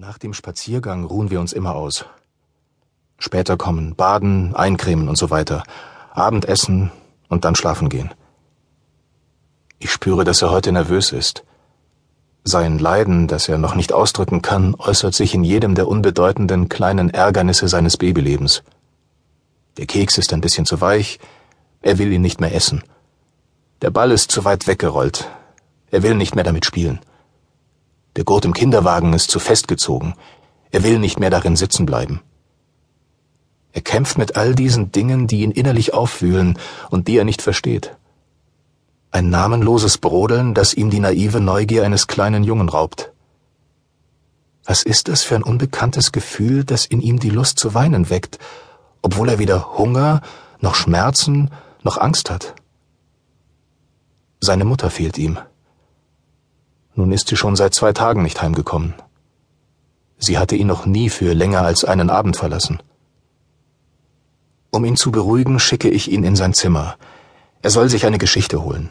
Nach dem Spaziergang ruhen wir uns immer aus. Später kommen Baden, Eincremen und so weiter, Abendessen und dann schlafen gehen. Ich spüre, dass er heute nervös ist. Sein Leiden, das er noch nicht ausdrücken kann, äußert sich in jedem der unbedeutenden kleinen Ärgernisse seines Babylebens. Der Keks ist ein bisschen zu weich, er will ihn nicht mehr essen. Der Ball ist zu weit weggerollt, er will nicht mehr damit spielen. Der Gurt im Kinderwagen ist zu festgezogen. Er will nicht mehr darin sitzen bleiben. Er kämpft mit all diesen Dingen, die ihn innerlich aufwühlen und die er nicht versteht. Ein namenloses Brodeln, das ihm die naive Neugier eines kleinen Jungen raubt. Was ist das für ein unbekanntes Gefühl, das in ihm die Lust zu weinen weckt, obwohl er weder Hunger, noch Schmerzen, noch Angst hat? Seine Mutter fehlt ihm. Nun ist sie schon seit zwei Tagen nicht heimgekommen. Sie hatte ihn noch nie für länger als einen Abend verlassen. Um ihn zu beruhigen, schicke ich ihn in sein Zimmer. Er soll sich eine Geschichte holen.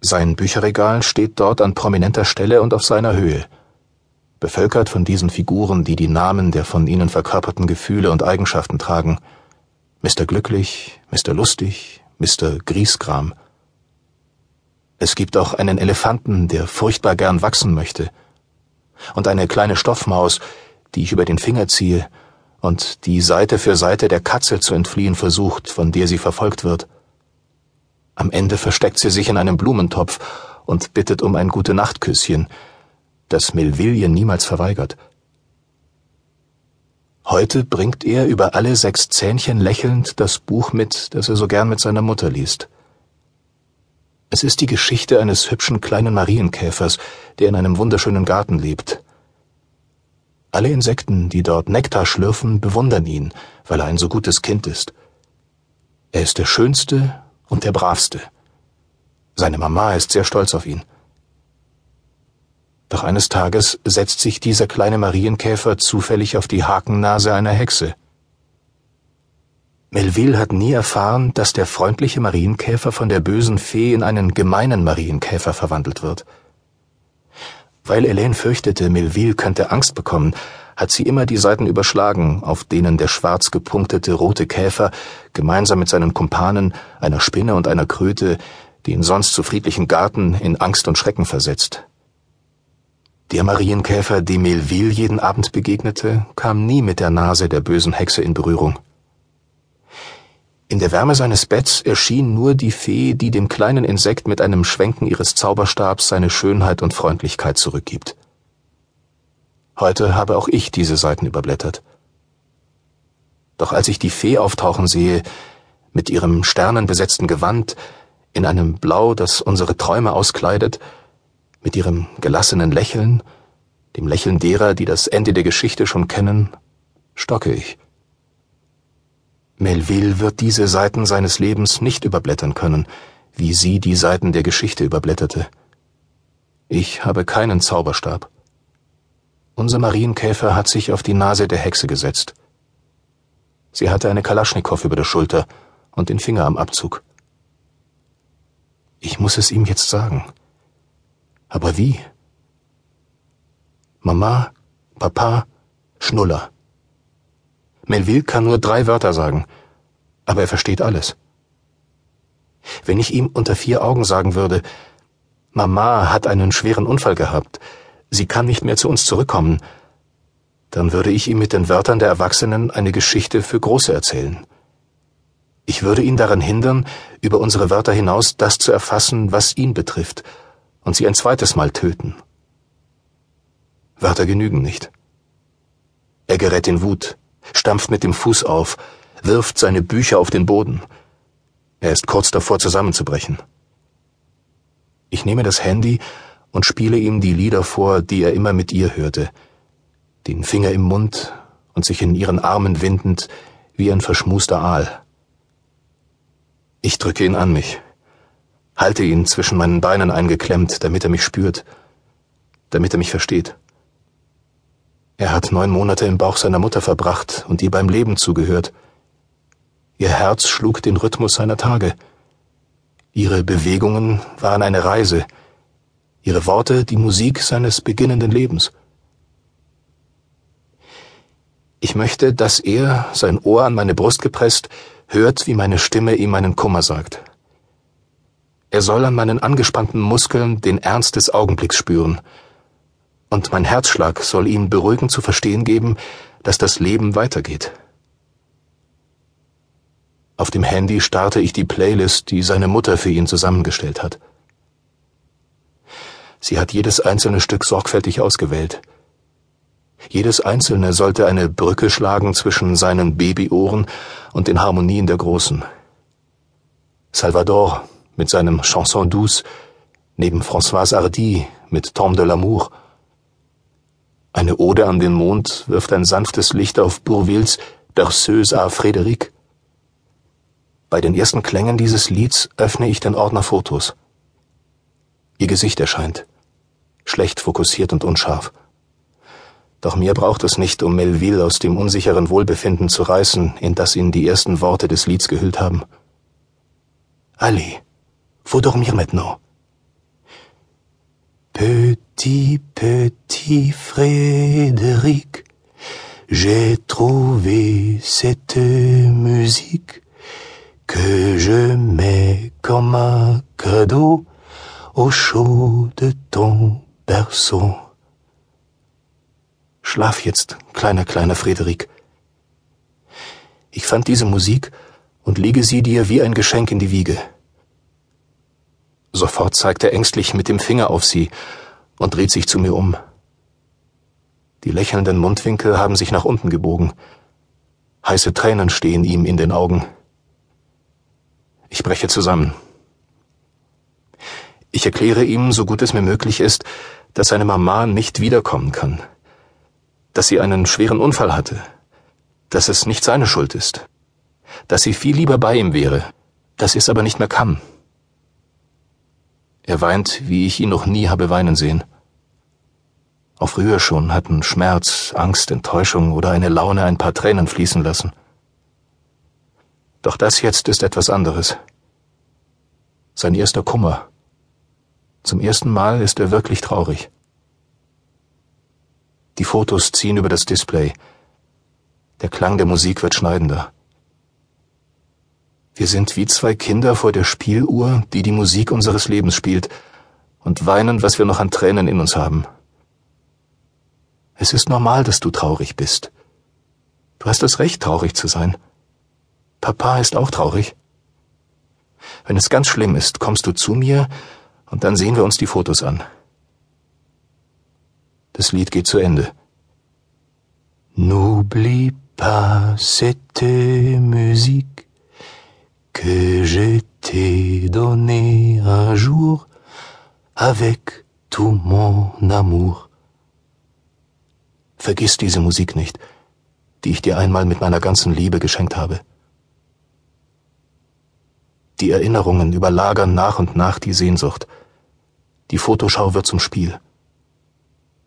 Sein Bücherregal steht dort an prominenter Stelle und auf seiner Höhe, bevölkert von diesen Figuren, die die Namen der von ihnen verkörperten Gefühle und Eigenschaften tragen. Mr. Glücklich, Mr. Lustig, Mr. Griesgram. Es gibt auch einen Elefanten, der furchtbar gern wachsen möchte. Und eine kleine Stoffmaus, die ich über den Finger ziehe und die Seite für Seite der Katze zu entfliehen versucht, von der sie verfolgt wird. Am Ende versteckt sie sich in einem Blumentopf und bittet um ein gute Nachtküsschen, das Melville niemals verweigert. Heute bringt er über alle sechs Zähnchen lächelnd das Buch mit, das er so gern mit seiner Mutter liest. Es ist die Geschichte eines hübschen kleinen Marienkäfers, der in einem wunderschönen Garten lebt. Alle Insekten, die dort Nektar schlürfen, bewundern ihn, weil er ein so gutes Kind ist. Er ist der Schönste und der Bravste. Seine Mama ist sehr stolz auf ihn. Doch eines Tages setzt sich dieser kleine Marienkäfer zufällig auf die Hakennase einer Hexe. Melville hat nie erfahren, dass der freundliche Marienkäfer von der bösen Fee in einen gemeinen Marienkäfer verwandelt wird. Weil Elaine fürchtete, Melville könnte Angst bekommen, hat sie immer die Seiten überschlagen, auf denen der schwarz gepunktete rote Käfer gemeinsam mit seinen Kumpanen, einer Spinne und einer Kröte, den sonst so friedlichen Garten in Angst und Schrecken versetzt. Der Marienkäfer, dem Melville jeden Abend begegnete, kam nie mit der Nase der bösen Hexe in Berührung. In der Wärme seines Betts erschien nur die Fee, die dem kleinen Insekt mit einem Schwenken ihres Zauberstabs seine Schönheit und Freundlichkeit zurückgibt. Heute habe auch ich diese Seiten überblättert. Doch als ich die Fee auftauchen sehe, mit ihrem sternenbesetzten Gewand, in einem Blau, das unsere Träume auskleidet, mit ihrem gelassenen Lächeln, dem Lächeln derer, die das Ende der Geschichte schon kennen, stocke ich. Melville wird diese Seiten seines Lebens nicht überblättern können, wie sie die Seiten der Geschichte überblätterte. Ich habe keinen Zauberstab. Unser Marienkäfer hat sich auf die Nase der Hexe gesetzt. Sie hatte eine Kalaschnikow über der Schulter und den Finger am Abzug. Ich muss es ihm jetzt sagen. Aber wie? Mama, Papa, Schnuller. Melville kann nur drei Wörter sagen, aber er versteht alles. Wenn ich ihm unter vier Augen sagen würde, Mama hat einen schweren Unfall gehabt, sie kann nicht mehr zu uns zurückkommen, dann würde ich ihm mit den Wörtern der Erwachsenen eine Geschichte für Große erzählen. Ich würde ihn daran hindern, über unsere Wörter hinaus das zu erfassen, was ihn betrifft, und sie ein zweites Mal töten. Wörter genügen nicht. Er gerät in Wut, stampft mit dem Fuß auf, wirft seine Bücher auf den Boden. Er ist kurz davor zusammenzubrechen. Ich nehme das Handy und spiele ihm die Lieder vor, die er immer mit ihr hörte, den Finger im Mund und sich in ihren Armen windend wie ein verschmuster Aal. Ich drücke ihn an mich, halte ihn zwischen meinen Beinen eingeklemmt, damit er mich spürt, damit er mich versteht. Er hat neun Monate im Bauch seiner Mutter verbracht und ihr beim Leben zugehört. Ihr Herz schlug den Rhythmus seiner Tage. Ihre Bewegungen waren eine Reise, ihre Worte die Musik seines beginnenden Lebens. Ich möchte, dass er, sein Ohr an meine Brust gepresst, hört, wie meine Stimme ihm meinen Kummer sagt. Er soll an meinen angespannten Muskeln den Ernst des Augenblicks spüren, und mein Herzschlag soll ihm beruhigend zu verstehen geben, dass das Leben weitergeht. Auf dem Handy starte ich die Playlist, die seine Mutter für ihn zusammengestellt hat. Sie hat jedes einzelne Stück sorgfältig ausgewählt. Jedes einzelne sollte eine Brücke schlagen zwischen seinen Babyohren und den Harmonien der Großen. Salvador mit seinem Chanson douce, neben Françoise Hardy mit Tom de l'amour. Eine Ode an den Mond wirft ein sanftes Licht auf Bourvilles Berceuse à Frédéric. Bei den ersten Klängen dieses Lieds öffne ich den Ordner Fotos. Ihr Gesicht erscheint, schlecht fokussiert und unscharf. Doch mehr braucht es nicht, um Melville aus dem unsicheren Wohlbefinden zu reißen, in das ihn die ersten Worte des Lieds gehüllt haben. Allez, faut dormir maintenant. Petit, petit Frédéric, j'ai trouvé cette musique que je mets comme un cadeau au chaud de ton berceau. Schlaf jetzt, kleiner, kleiner Frederik. Ich fand diese Musik und lege sie dir wie ein Geschenk in die Wiege. Sofort zeigt er ängstlich mit dem Finger auf sie und dreht sich zu mir um. Die lächelnden Mundwinkel haben sich nach unten gebogen. Heiße Tränen stehen ihm in den Augen. Ich breche zusammen. Ich erkläre ihm, so gut es mir möglich ist, dass seine Mama nicht wiederkommen kann, dass sie einen schweren Unfall hatte, dass es nicht seine Schuld ist, dass sie viel lieber bei ihm wäre, dass sie es aber nicht mehr kann. Er weint, wie ich ihn noch nie habe weinen sehen. Auch früher schon hatten Schmerz, Angst, Enttäuschung oder eine Laune ein paar Tränen fließen lassen. Doch das jetzt ist etwas anderes. Sein erster Kummer. Zum ersten Mal ist er wirklich traurig. Die Fotos ziehen über das Display. Der Klang der Musik wird schneidender. Wir sind wie zwei Kinder vor der Spieluhr, die die Musik unseres Lebens spielt, und weinen, was wir noch an Tränen in uns haben. Es ist normal, dass du traurig bist. Du hast das Recht, traurig zu sein. Papa ist auch traurig. Wenn es ganz schlimm ist, kommst du zu mir und dann sehen wir uns die Fotos an. Das Lied geht zu Ende. N'oublie pas cette musique que je t'ai donnée un jour avec tout mon amour. Vergiss diese Musik nicht, die ich dir einmal mit meiner ganzen Liebe geschenkt habe. Die Erinnerungen überlagern nach und nach die Sehnsucht. Die Fotoschau wird zum Spiel.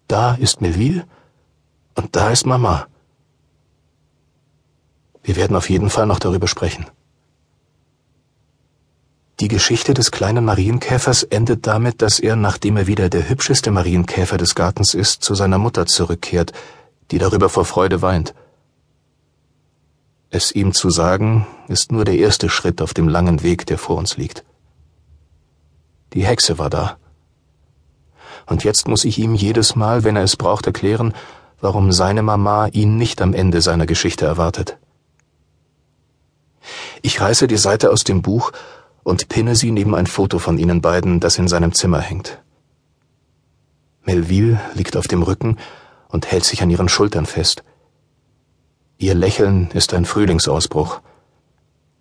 Da ist Melville und da ist Mama. Wir werden auf jeden Fall noch darüber sprechen. Die Geschichte des kleinen Marienkäfers endet damit, dass er, nachdem er wieder der hübscheste Marienkäfer des Gartens ist, zu seiner Mutter zurückkehrt, die darüber vor Freude weint. Es ihm zu sagen, ist nur der erste Schritt auf dem langen Weg, der vor uns liegt. Die Hexe war da. Und jetzt muss ich ihm jedes Mal, wenn er es braucht, erklären, warum seine Mama ihn nicht am Ende seiner Geschichte erwartet. Ich reiße die Seite aus dem Buch und pinne sie neben ein Foto von ihnen beiden, das in seinem Zimmer hängt. Melville liegt auf dem Rücken und hält sich an ihren Schultern fest. Ihr Lächeln ist ein Frühlingsausbruch.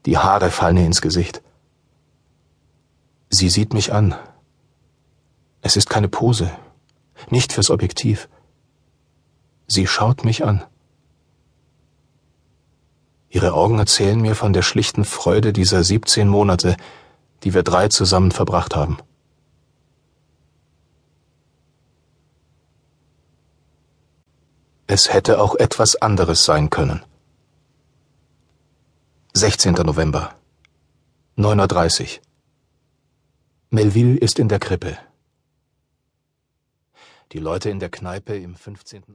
Die Haare fallen ihr ins Gesicht. Sie sieht mich an. Es ist keine Pose, nicht fürs Objektiv. Sie schaut mich an. Ihre Augen erzählen mir von der schlichten Freude dieser 17 Monate, die wir drei zusammen verbracht haben. Es hätte auch etwas anderes sein können. 16. November. 9.30 Uhr. Melville ist in der Krippe. Die Leute in der Kneipe im 15.